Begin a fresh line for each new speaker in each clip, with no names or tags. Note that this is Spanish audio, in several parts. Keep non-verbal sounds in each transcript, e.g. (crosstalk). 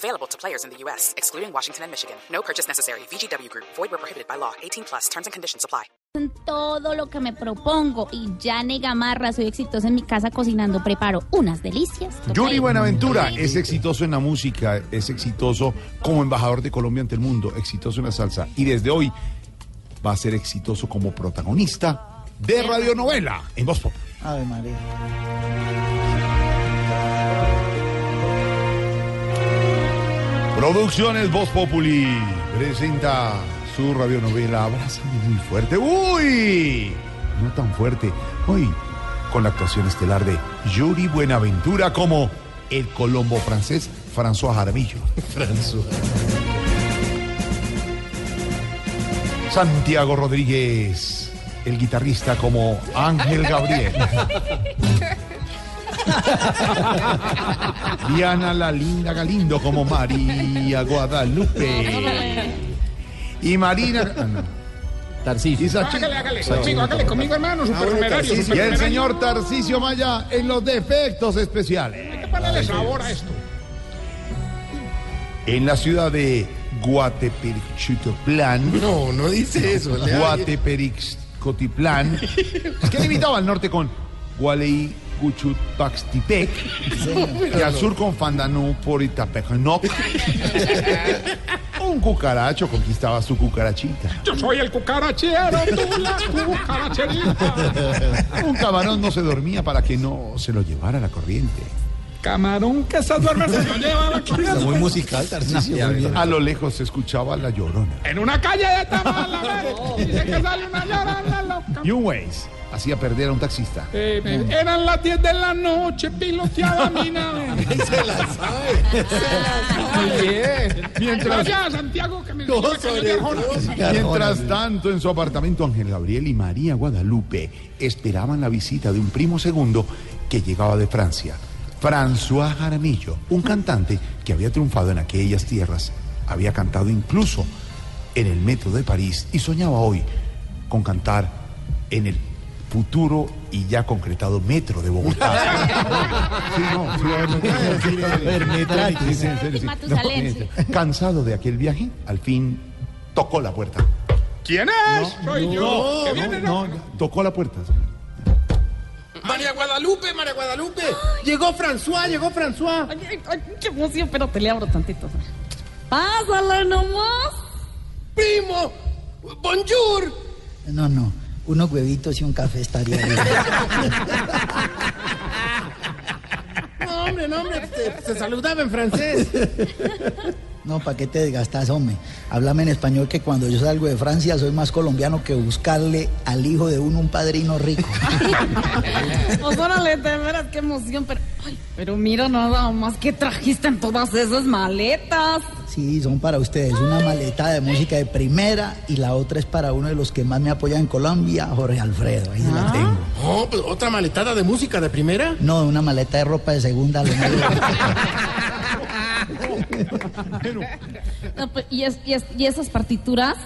Available to players in the U.S., excluding Washington and Michigan. No purchase necessary. VGW Group. Void where prohibited by law. 18 plus. Terms and conditions apply.
en todo lo que me propongo y ya Gamarra, soy exitosa en mi casa cocinando, preparo unas delicias.
Yuri Buenaventura es exitoso en la música, es exitoso como embajador de Colombia ante el mundo, exitoso en la salsa y desde hoy va a ser exitoso como protagonista de radionovela en Voz Pop.
Ave María.
Producciones Voz Populi presenta su radionovela Abrázame muy fuerte. ¡Uy! No tan fuerte. Hoy con la actuación estelar de Yuri Buenaventura como el colombo francés François Jaramillo. (laughs) François. Santiago Rodríguez, el guitarrista como Ángel Gabriel. (laughs) (laughs) Diana la linda Galindo como María Guadalupe. Y Marina. ah, no.
Tarcisio.
Y
Hágale, hágale, conmigo, hágale conmigo, hermano, supernumerario,
Y el señor Tarcisio Maya en los defectos especiales.
Hay que ponerle sabor a esto.
En la ciudad de Guateperiscotitlán.
No, no dice eso.
Guateperiscotitlán. Es que limitaba al norte con Gualey Cuchutaxtipec. Y al sur con Fandanú por Itapejanoc. Un cucaracho conquistaba su cucarachita.
Yo soy el cucarachero, tú la cucaracherita.
Un camarón no se dormía para que no se lo llevara la corriente.
Camarón que se duerme se lo lleva la.
Muy musical, bien.
A lo lejos se escuchaba la llorona.
En una calle de Tamala, (laughs) dice que sale una llorona loca.
Waze hacía perder a un taxista.
Eh, eh, eran las 10 de la noche, piloteaba mi nave. (laughs) (laughs)
Se la sabe.
Mientras,
Santiago, que me
sobre
dio Arjona.
mientras tanto, en su apartamento, Ángel Gabriel y María Guadalupe esperaban la visita de un primo segundo que llegaba de Francia, François Jaramillo, un cantante que había triunfado en aquellas tierras, había cantado incluso en el metro de París y soñaba hoy con cantar en el futuro y ya concretado metro de Bogotá. Sí, no, sí, no. Cansado de aquel viaje, al fin tocó la puerta.
¿Quién es? Soy yo. que viene,
No, no, tocó la puerta.
María Guadalupe, María Guadalupe. Llegó François, llegó François.
Ay, ay, ay, qué emoción, pero te le abro tantito. Pásala nomás.
Primo. Bonjour.
No, no. Unos huevitos y un café estaría bien. (laughs)
No, hombre, no, hombre. Se, se saludaba en francés. (laughs)
No, ¿para qué te desgastas, hombre? Háblame en español que cuando yo salgo de Francia soy más colombiano que buscarle al hijo de uno un padrino rico. (laughs)
Pues órale, de veras, qué emoción. Pero, ay, pero mira nada más que trajiste en todas esas maletas.
Sí, son para ustedes. Una maleta de música de primera y la otra es para uno de los que más me apoya en Colombia, Jorge Alfredo. Ahí se la tengo.
Oh, pues otra maletada de música de primera.
No, una maleta de ropa de segunda. (laughs)
No, pues, ¿y, es- y es- y esas partituras?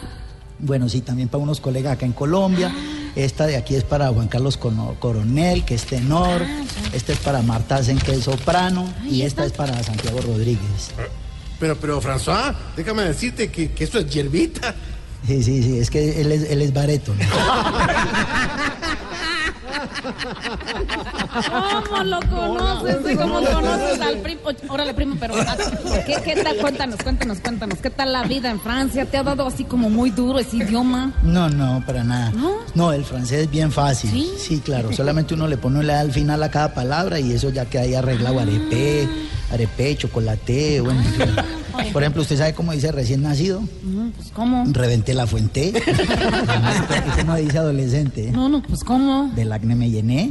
Bueno, sí, también para unos colegas acá en Colombia. Esta de aquí es para Juan Carlos Coronel, que es tenor. Esta es para Marta Sen, que es soprano. Y esta es para Santiago Rodríguez.
Pero, pero, François, déjame decirte que, que esto es hierbita.
Sí, sí, sí, es que él es, él es bareto. (laughs)
¿Cómo lo conoces? ¿Cómo conoces al primo? Órale, primo, pero ah, ¿qué, ¿qué tal? Cuéntanos, cuéntanos, cuéntanos. ¿Qué tal la vida en Francia? ¿Te ha dado así como muy duro ese idioma?
No, no, para nada.
¿No?
No, el francés es bien fácil.
¿Sí?
claro. Solamente uno le pone le da al final a cada palabra y eso ya queda ahí arreglado. Arepé, arepé, chocolate, bueno. Por ejemplo, ¿usted sabe cómo dice recién nacido?
No, pues ¿cómo?
Reventé la fuente. (laughs) No dice adolescente.
No, no, pues ¿cómo?
Del acné me llené.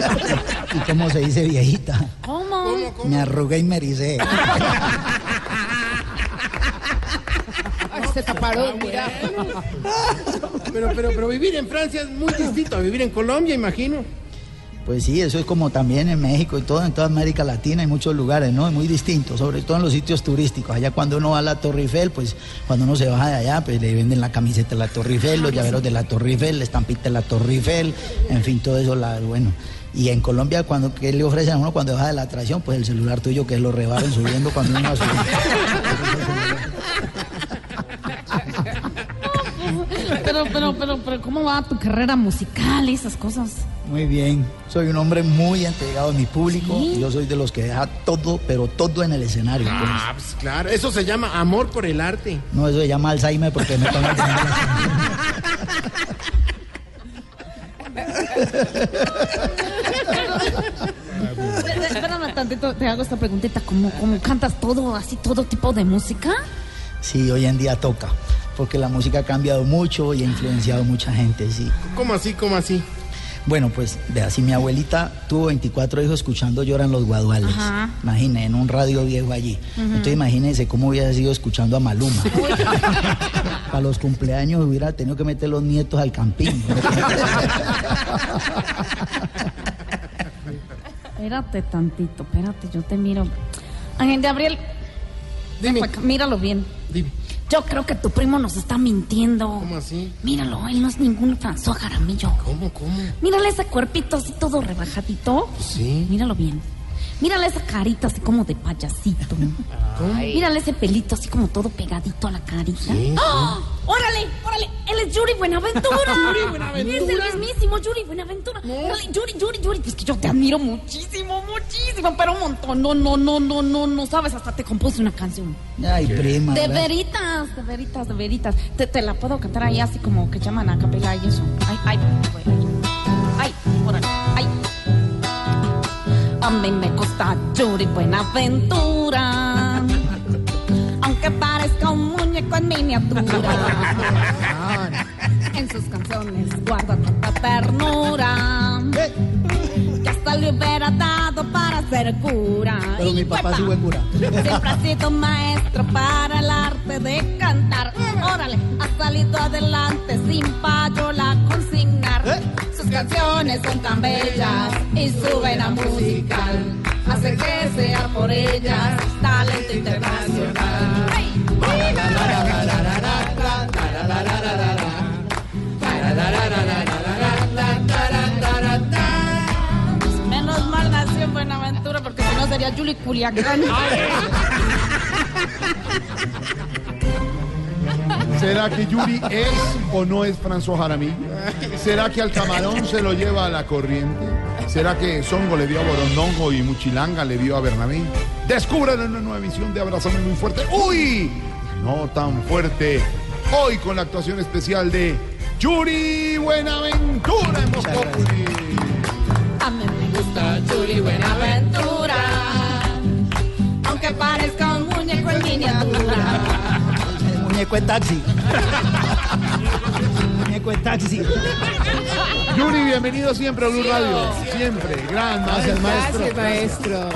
(laughs) ¿Y cómo se dice viejita?
¿Cómo?
Me arrugué y me ericé.
es esa parodia?
Pero, pero, pero vivir en Francia es muy distinto a vivir en Colombia, imagino.
Pues sí, eso es como también en México y todo, en toda América Latina, en muchos lugares, ¿no? Es muy distinto, sobre todo en los sitios turísticos. Allá cuando uno va a la Torre Eiffel, pues cuando uno se baja de allá, pues le venden la camiseta de la Torre Eiffel, los llaveros de la Torre Eiffel, la estampita de la Torre Eiffel, en fin, todo eso, la, bueno. Y en Colombia, cuando ¿qué le ofrecen a uno cuando baja de la atracción? Pues el celular tuyo que lo rebaran subiendo cuando uno va subiendo. (laughs)
Pero, pero, pero, pero, ¿cómo va tu carrera musical y esas cosas?
Muy bien, soy un hombre muy entregado a mi público. Yo soy de los que deja todo, pero todo en el escenario. pues.
Ah, pues claro, eso se llama amor por el arte.
No, eso se llama Alzheimer porque me tomo el (laughs)
Espérame tantito, te hago esta preguntita. ¿Cómo, cómo cantas todo, así, todo tipo de música?
Sí, hoy en día toca, porque la música ha cambiado mucho y ha influenciado mucha gente, sí.
¿Cómo así, cómo así?
Bueno, pues de así mi abuelita tuvo 24 hijos escuchando Lloran los Guaduales.
Ajá.
Imagine, en un radio viejo allí. Entonces imagínense cómo hubiera sido escuchando a Maluma. (laughs) Para los cumpleaños hubiera tenido que meter los nietos al campín. (laughs)
Espérate tantito, espérate, yo te miro. Ángel Gabriel,
Dime,
míralo bien.
dime.
Yo creo que tu primo nos está mintiendo.
¿Cómo así?
Míralo, él no es ningún François Jaramillo.
¿Cómo, cómo?
Mírale ese cuerpito así todo rebajadito.
Sí.
Míralo bien. Mírale esa carita así como de payasito. Mírale ese pelito así como todo pegadito a la carita.
Sí,
¡Ah! ¡Órale! ¡Órale! Él es Yuri Buenaventura. (laughs)
Yuri Buenaventura.
Es el mismísimo Yuri Buenaventura. Órale, Yuri, Yuri, Yuri. Pues que yo te admiro muchísimo, muchísimo, pero un montón. No, no, no, no, no, no sabes. Hasta te compuse una canción.
Ay, prima.
De veritas, de veritas, de veritas. Te, te la puedo cantar ahí así como que llaman a capela y eso. Ay, ay, ay. Ay, órale, ay. A mí me gusta Yuri Buenaventura. Aunque parezca un muñeco en miniatura. En sus canciones guarda tanta ternura. Que hasta le hubiera dado para ser cura.
Pero mi
Y
papá
huepa.
sí fue cura.
Siempre ha sido maestro para el arte de cantar. Órale, ha salido adelante sin payola consignar. Sus canciones son tan bellas y su vena musical hace que sea por ellas talento internacional. Menos mal nació en Buenaventura porque si no sería Julie Culiacán.
¿Será que Yuri es o no es François Jaramillo? ¿Será que al camarón se lo lleva a la corriente? ¿Será que Songo le dio a Borondongo y Muchilanga le dio a Bernabé? Descubran en una nueva emisión de Abrazame Muy Fuerte. ¡Uy! No tan fuerte. Hoy con la actuación especial de Yuri Buenaventura en Voz.
A mí me gusta Yuri Buenaventura. Aunque parezca un muñeco en miniatura. (laughs)
El muñeco en taxi. (laughs) En taxi. (laughs)
Yuri, bienvenido siempre a Blue Radio. Siempre. Gran maestro.
Gracias, maestro.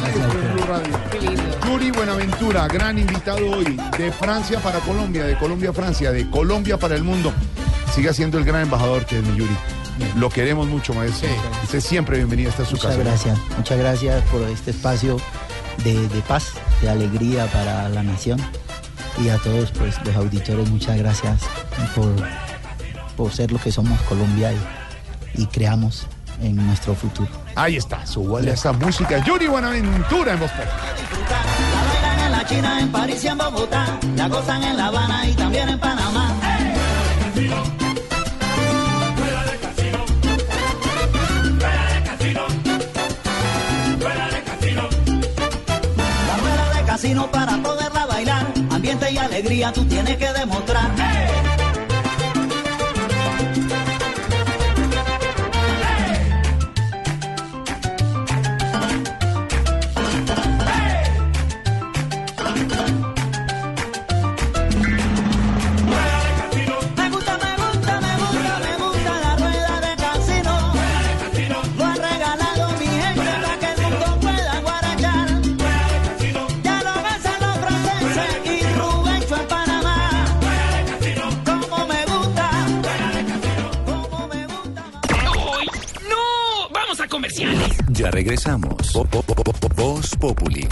Maestro en Blue Radio. Yuri Buenaventura, gran invitado hoy de Francia para Colombia, de Colombia a Francia, de Colombia para el mundo. Siga siendo el gran embajador que es mi Yuri. Lo queremos mucho, maestro. Usted siempre bienvenido. Esta es su
Muchas
casa.
gracias, muchas gracias por este espacio de, de paz, de alegría para la nación y a todos pues, los auditores, muchas gracias por, por ser lo que somos Colombia y, y creamos en nuestro futuro.
Ahí está, súbale a esa música. Yuri Buenaventura en Voz.
La bailan en la China, en París y en Bogotá, la gozan en La Habana y también en Panamá. La rueda de casino para poderla bailar, ambiente y alegría tú tienes que demostrar. Me
Ya regresamos. Voz Populi.